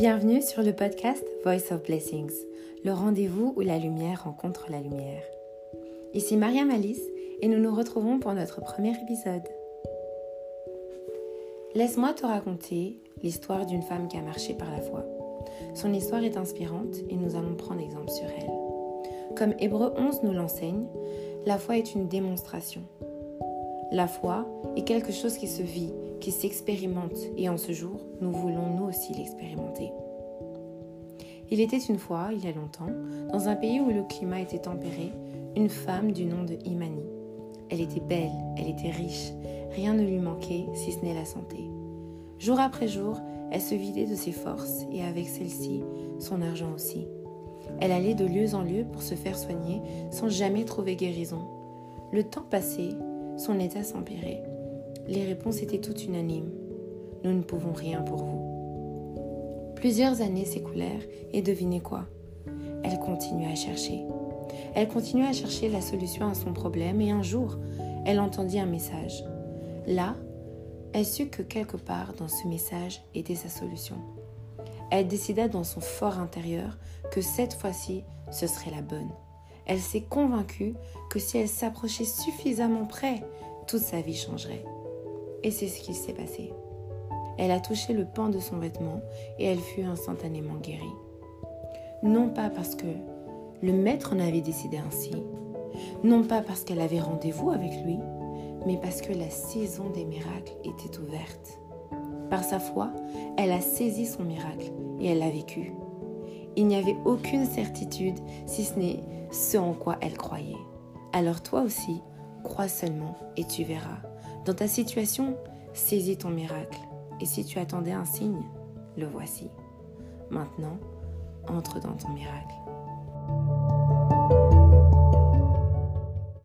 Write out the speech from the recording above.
Bienvenue sur le podcast Voice of Blessings, le rendez-vous où la lumière rencontre la lumière. Ici Mariam Alice et nous nous retrouvons pour notre premier épisode. Laisse-moi te raconter l'histoire d'une femme qui a marché par la foi. Son histoire est inspirante et nous allons prendre exemple sur elle. Comme Hébreu 11 nous l'enseigne, la foi est une démonstration. La foi est quelque chose qui se vit, qui s'expérimente, et en ce jour, nous voulons nous aussi l'expérimenter. Il était une fois, il y a longtemps, dans un pays où le climat était tempéré, une femme du nom de Imani. Elle était belle, elle était riche, rien ne lui manquait si ce n'est la santé. Jour après jour, elle se vidait de ses forces et avec celle-ci, son argent aussi. Elle allait de lieu en lieu pour se faire soigner sans jamais trouver guérison. Le temps passait, son état s'empirait. Les réponses étaient toutes unanimes. Nous ne pouvons rien pour vous. Plusieurs années s'écoulèrent et devinez quoi? Elle continuait à chercher. Elle continuait à chercher la solution à son problème et un jour, elle entendit un message. Là, elle sut que quelque part dans ce message était sa solution. Elle décida dans son fort intérieur que cette fois-ci, ce serait la bonne. Elle s'est convaincue que si elle s'approchait suffisamment près, toute sa vie changerait. Et c'est ce qui s'est passé. Elle a touché le pan de son vêtement et elle fut instantanément guérie. Non pas parce que le maître en avait décidé ainsi, non pas parce qu'elle avait rendez-vous avec lui, mais parce que la saison des miracles était ouverte. Par sa foi, elle a saisi son miracle et elle l'a vécu. Il n'y avait aucune certitude si ce n'est ce en quoi elle croyait. Alors toi aussi, crois seulement et tu verras. Dans ta situation, saisis ton miracle. Et si tu attendais un signe, le voici. Maintenant, entre dans ton miracle.